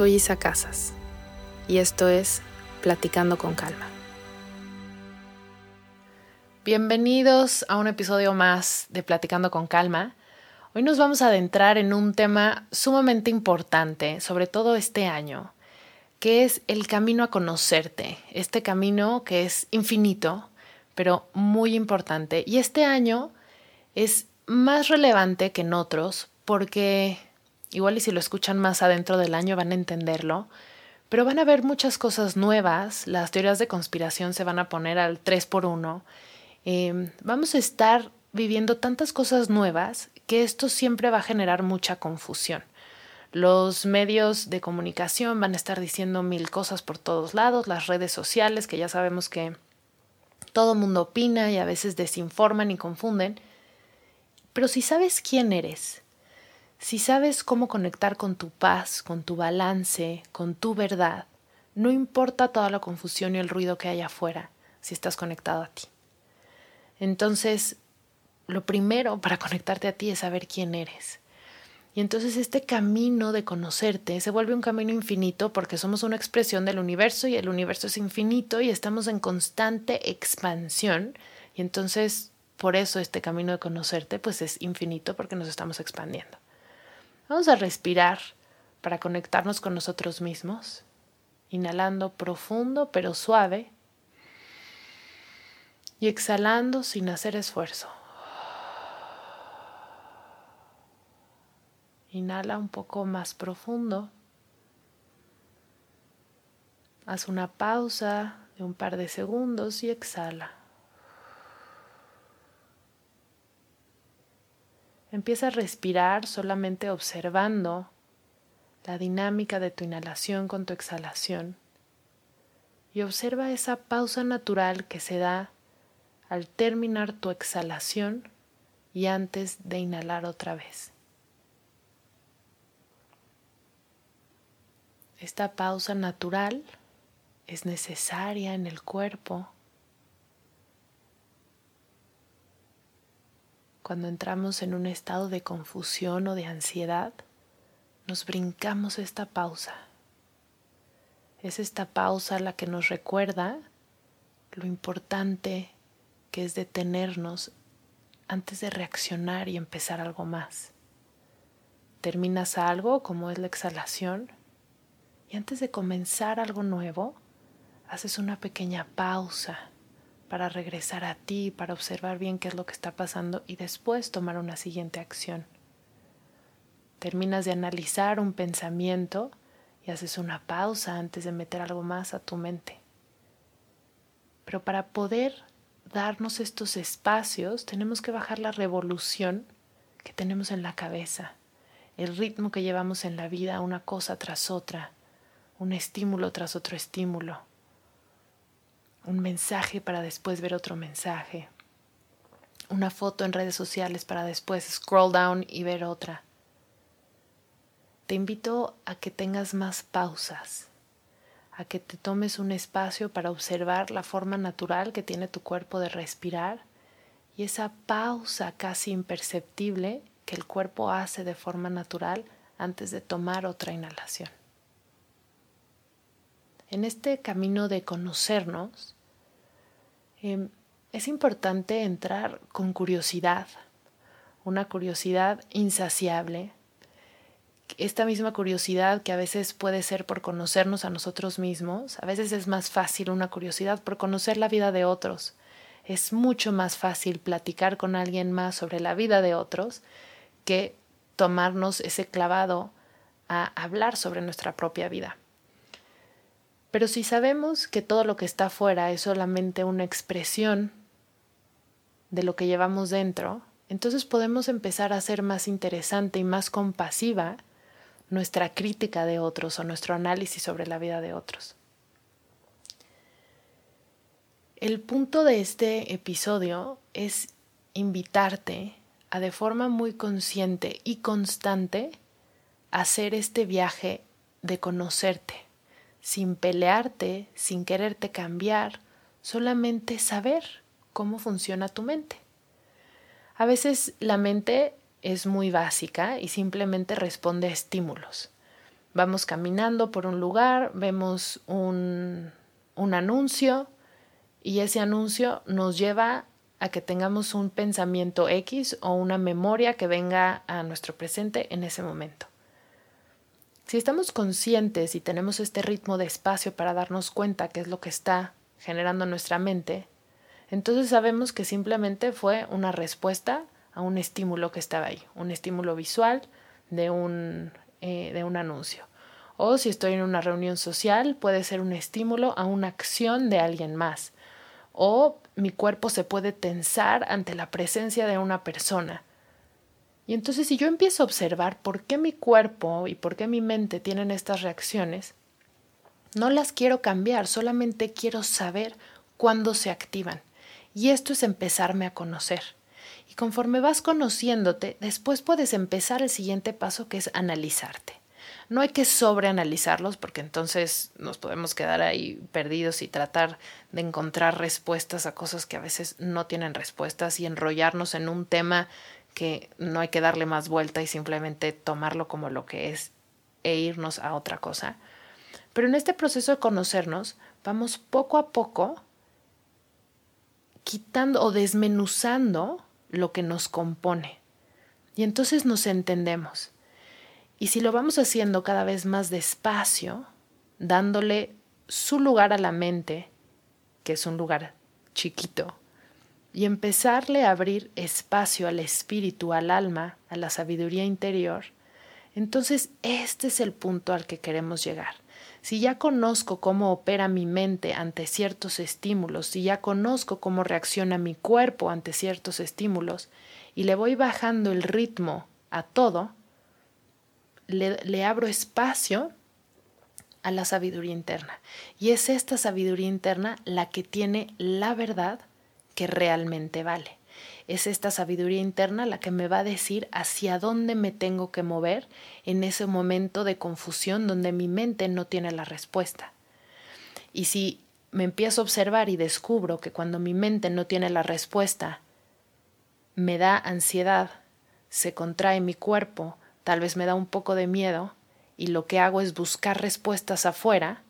Soy Isa Casas y esto es Platicando con Calma. Bienvenidos a un episodio más de Platicando con Calma. Hoy nos vamos a adentrar en un tema sumamente importante, sobre todo este año, que es el camino a conocerte, este camino que es infinito, pero muy importante. Y este año es más relevante que en otros porque Igual y si lo escuchan más adentro del año van a entenderlo, pero van a ver muchas cosas nuevas, las teorías de conspiración se van a poner al 3 por 1 em, vamos a estar viviendo tantas cosas nuevas que esto siempre va a generar mucha confusión. Los medios de comunicación van a estar diciendo mil cosas por todos lados, las redes sociales, que ya sabemos que todo mundo opina y a veces desinforman y confunden. Pero si sabes quién eres, si sabes cómo conectar con tu paz, con tu balance, con tu verdad, no importa toda la confusión y el ruido que hay afuera, si estás conectado a ti. Entonces, lo primero para conectarte a ti es saber quién eres. Y entonces este camino de conocerte se vuelve un camino infinito porque somos una expresión del universo y el universo es infinito y estamos en constante expansión. Y entonces, por eso este camino de conocerte pues es infinito porque nos estamos expandiendo. Vamos a respirar para conectarnos con nosotros mismos, inhalando profundo pero suave y exhalando sin hacer esfuerzo. Inhala un poco más profundo. Haz una pausa de un par de segundos y exhala. Empieza a respirar solamente observando la dinámica de tu inhalación con tu exhalación y observa esa pausa natural que se da al terminar tu exhalación y antes de inhalar otra vez. Esta pausa natural es necesaria en el cuerpo Cuando entramos en un estado de confusión o de ansiedad, nos brincamos esta pausa. Es esta pausa la que nos recuerda lo importante que es detenernos antes de reaccionar y empezar algo más. Terminas algo como es la exhalación y antes de comenzar algo nuevo, haces una pequeña pausa para regresar a ti, para observar bien qué es lo que está pasando y después tomar una siguiente acción. Terminas de analizar un pensamiento y haces una pausa antes de meter algo más a tu mente. Pero para poder darnos estos espacios tenemos que bajar la revolución que tenemos en la cabeza, el ritmo que llevamos en la vida, una cosa tras otra, un estímulo tras otro estímulo un mensaje para después ver otro mensaje, una foto en redes sociales para después scroll down y ver otra. Te invito a que tengas más pausas, a que te tomes un espacio para observar la forma natural que tiene tu cuerpo de respirar y esa pausa casi imperceptible que el cuerpo hace de forma natural antes de tomar otra inhalación. En este camino de conocernos, em, es importante entrar con curiosidad, una curiosidad insaciable, esta misma curiosidad que a veces puede ser por conocernos a nosotros mismos, a veces es más fácil una curiosidad por conocer la vida de otros. Es mucho más fácil platicar con alguien más sobre la vida de otros que tomarnos ese clavado a hablar sobre nuestra propia vida. Pero si sabemos que todo lo que está afuera es solamente una expresión de lo que llevamos dentro, entonces podemos empezar a ser más interesante y más compasiva nuestra crítica de otros o nuestro análisis sobre la vida de otros. El punto de este episodio es invitarte a de forma muy consciente y constante hacer este viaje de conocerte, sin pelearte, sin quererte cambiar, solamente saber cómo funciona tu mente. A veces la mente es muy básica y simplemente responde a estímulos. Vamos caminando por un lugar, vemos un, un anuncio y ese anuncio nos lleva a que tengamos un pensamiento X o una memoria que venga a nuestro presente en ese momento. Si estamos conscientes y tenemos este ritmo de espacio para darnos cuenta qué es lo que está generando nuestra mente, entonces sabemos que simplemente fue una respuesta a un estímulo que estaba ahí, un estímulo visual de un, eh, de un anuncio. O si estoy en una reunión social, puede ser un estímulo a una acción de alguien más. O mi cuerpo se puede tensar ante la presencia de una persona. Y entonces si yo empiezo a observar por qué mi cuerpo y por qué mi mente tienen estas reacciones, no las quiero cambiar, solamente quiero saber cuándo se activan. Y esto es empezarme a conocer. Y conforme vas conociéndote, después puedes empezar el siguiente paso que es analizarte. No hay que sobreanalizarlos porque entonces nos podemos quedar ahí perdidos y tratar de encontrar respuestas a cosas que a veces no tienen respuestas y enrollarnos en un tema que no hay que darle más vuelta y simplemente tomarlo como lo que es e irnos a otra cosa. Pero en este proceso de conocernos, vamos poco a poco quitando o desmenuzando lo que nos compone. Y entonces nos entendemos. Y si lo vamos haciendo cada vez más despacio, dándole su lugar a la mente, que es un lugar chiquito, y empezarle a abrir espacio al espíritu, al alma, a la sabiduría interior, entonces este es el punto al que queremos llegar. Si ya conozco cómo opera mi mente ante ciertos estímulos, si ya conozco cómo reacciona mi cuerpo ante ciertos estímulos, y le voy bajando el ritmo a todo, le, le abro espacio a la sabiduría interna. Y es esta sabiduría interna la que tiene la verdad que realmente vale. Es esta sabiduría interna la que me va a decir hacia dónde me tengo que mover en ese momento de confusión donde mi mente no tiene la respuesta. Y si me empiezo a observar y descubro que cuando mi mente no tiene la respuesta, me da ansiedad, se contrae mi cuerpo, tal vez me da un poco de miedo, y lo que hago es buscar respuestas afuera,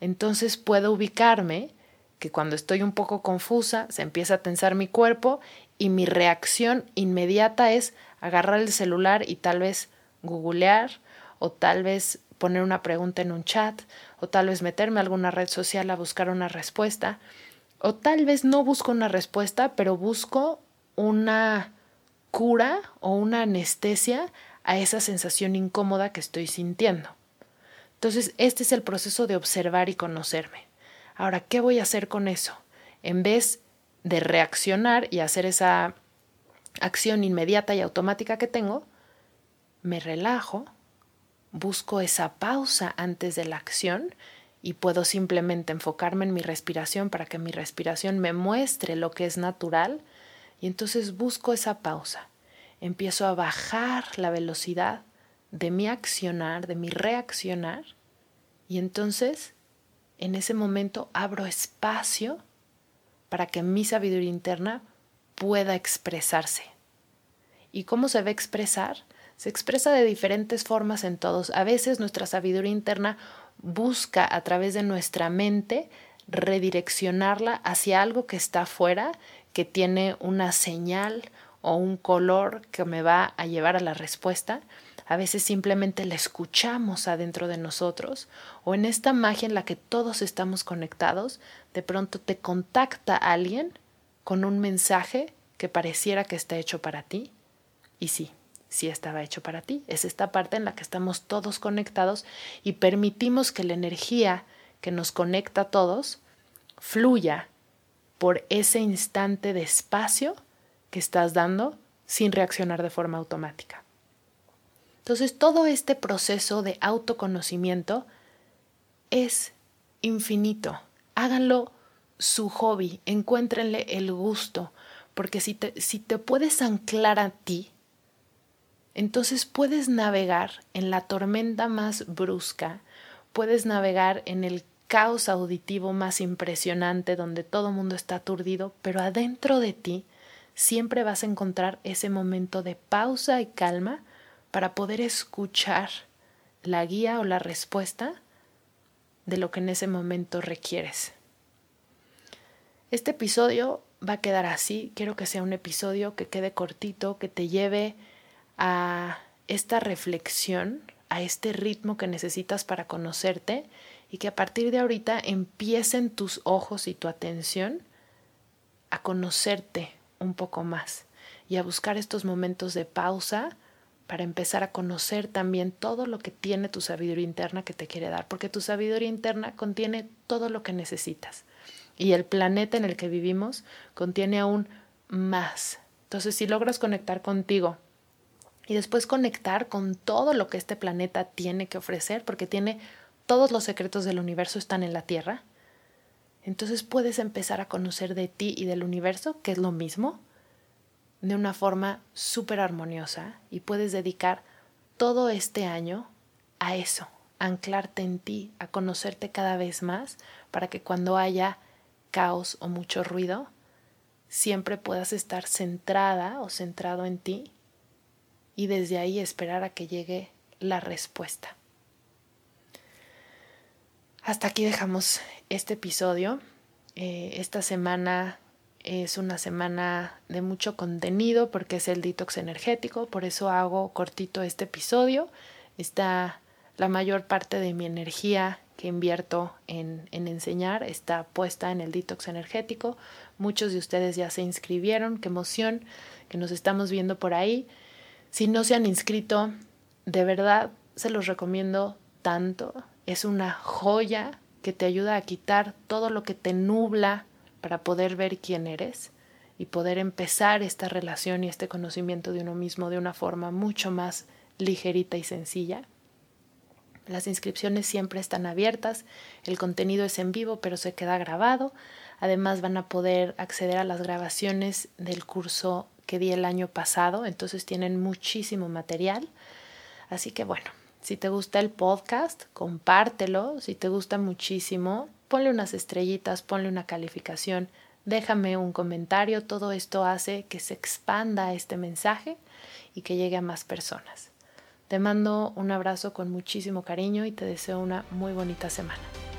entonces puedo ubicarme que cuando estoy un poco confusa se empieza a tensar mi cuerpo y mi reacción inmediata es agarrar el celular y tal vez googlear o tal vez poner una pregunta en un chat o tal vez meterme a alguna red social a buscar una respuesta o tal vez no busco una respuesta pero busco una cura o una anestesia a esa sensación incómoda que estoy sintiendo. Entonces, este es el proceso de observar y conocerme. Ahora, ¿qué voy a hacer con eso? En vez de reaccionar y hacer esa acción inmediata y automática que tengo, me relajo, busco esa pausa antes de la acción y puedo simplemente enfocarme en mi respiración para que mi respiración me muestre lo que es natural y entonces busco esa pausa. Empiezo a bajar la velocidad de mi accionar, de mi reaccionar y entonces en ese momento abro espacio para que mi sabiduría interna pueda expresarse. ¿Y cómo se a expresar? Se expresa de diferentes formas en todos. A veces nuestra sabiduría interna busca a través de nuestra mente redireccionarla hacia algo que está afuera, que tiene una señal o un color que me va a llevar a la respuesta. A veces simplemente la escuchamos adentro de nosotros, o en esta magia en la que todos estamos conectados, de pronto te contacta alguien con un mensaje que pareciera que está hecho para ti, y sí, sí estaba hecho para ti. Es esta parte en la que estamos todos conectados y permitimos que la energía que nos conecta a todos fluya por ese instante de espacio que estás dando sin reaccionar de forma automática. Entonces, todo este proceso de autoconocimiento es infinito. Háganlo su hobby, encuéntrenle el gusto, porque si te, si te puedes anclar a ti, entonces puedes navegar en la tormenta más brusca, puedes navegar en el caos auditivo más impresionante donde todo el mundo está aturdido, pero adentro de ti siempre vas a encontrar ese momento de pausa y calma para poder escuchar la guía o la respuesta de lo que en ese momento requieres. Este episodio va a quedar así, quiero que sea un episodio que quede cortito, que te lleve a esta reflexión, a este ritmo que necesitas para conocerte y que a partir de ahorita empiecen tus ojos y tu atención a conocerte un poco más y a buscar estos momentos de pausa para empezar a conocer también todo lo que tiene tu sabiduría interna que te quiere dar, porque tu sabiduría interna contiene todo lo que necesitas y el planeta en el que vivimos contiene aún más. Entonces, si logras conectar contigo y después conectar con todo lo que este planeta tiene que ofrecer, porque tiene todos los secretos del universo están en la Tierra, entonces puedes empezar a conocer de ti y del universo, que es lo mismo, de una forma súper armoniosa y puedes dedicar todo este año a eso, a anclarte en ti, a conocerte cada vez más, para que cuando haya caos o mucho ruido, siempre puedas estar centrada o centrado en ti y desde ahí esperar a que llegue la respuesta. Hasta aquí dejamos este episodio. Eh, esta semana es una semana de mucho contenido porque es el detox energético, por eso hago cortito este episodio. Está la mayor parte de mi energía que invierto en, en, enseñar está puesta en el detox energético. Muchos de ustedes ya se inscribieron, qué emoción que nos estamos viendo por ahí. Si no se han inscrito, de verdad se los recomiendo tanto. Es una joya que te ayuda a quitar todo lo que te nubla para poder ver quién eres y poder empezar esta relación y este conocimiento de uno mismo de una forma mucho más ligerita y sencilla. Las inscripciones siempre están abiertas, el contenido es en vivo pero se queda grabado. Además van a poder acceder a las grabaciones del curso que di el año pasado, entonces tienen muchísimo material. Así que bueno, si te gusta el podcast, compártelo. Si te gusta muchísimo, ponle unas estrellitas, ponle una calificación, déjame un comentario. Todo esto hace que se expanda este mensaje y que llegue a más personas. Te mando un abrazo con muchísimo cariño y te deseo una muy bonita semana.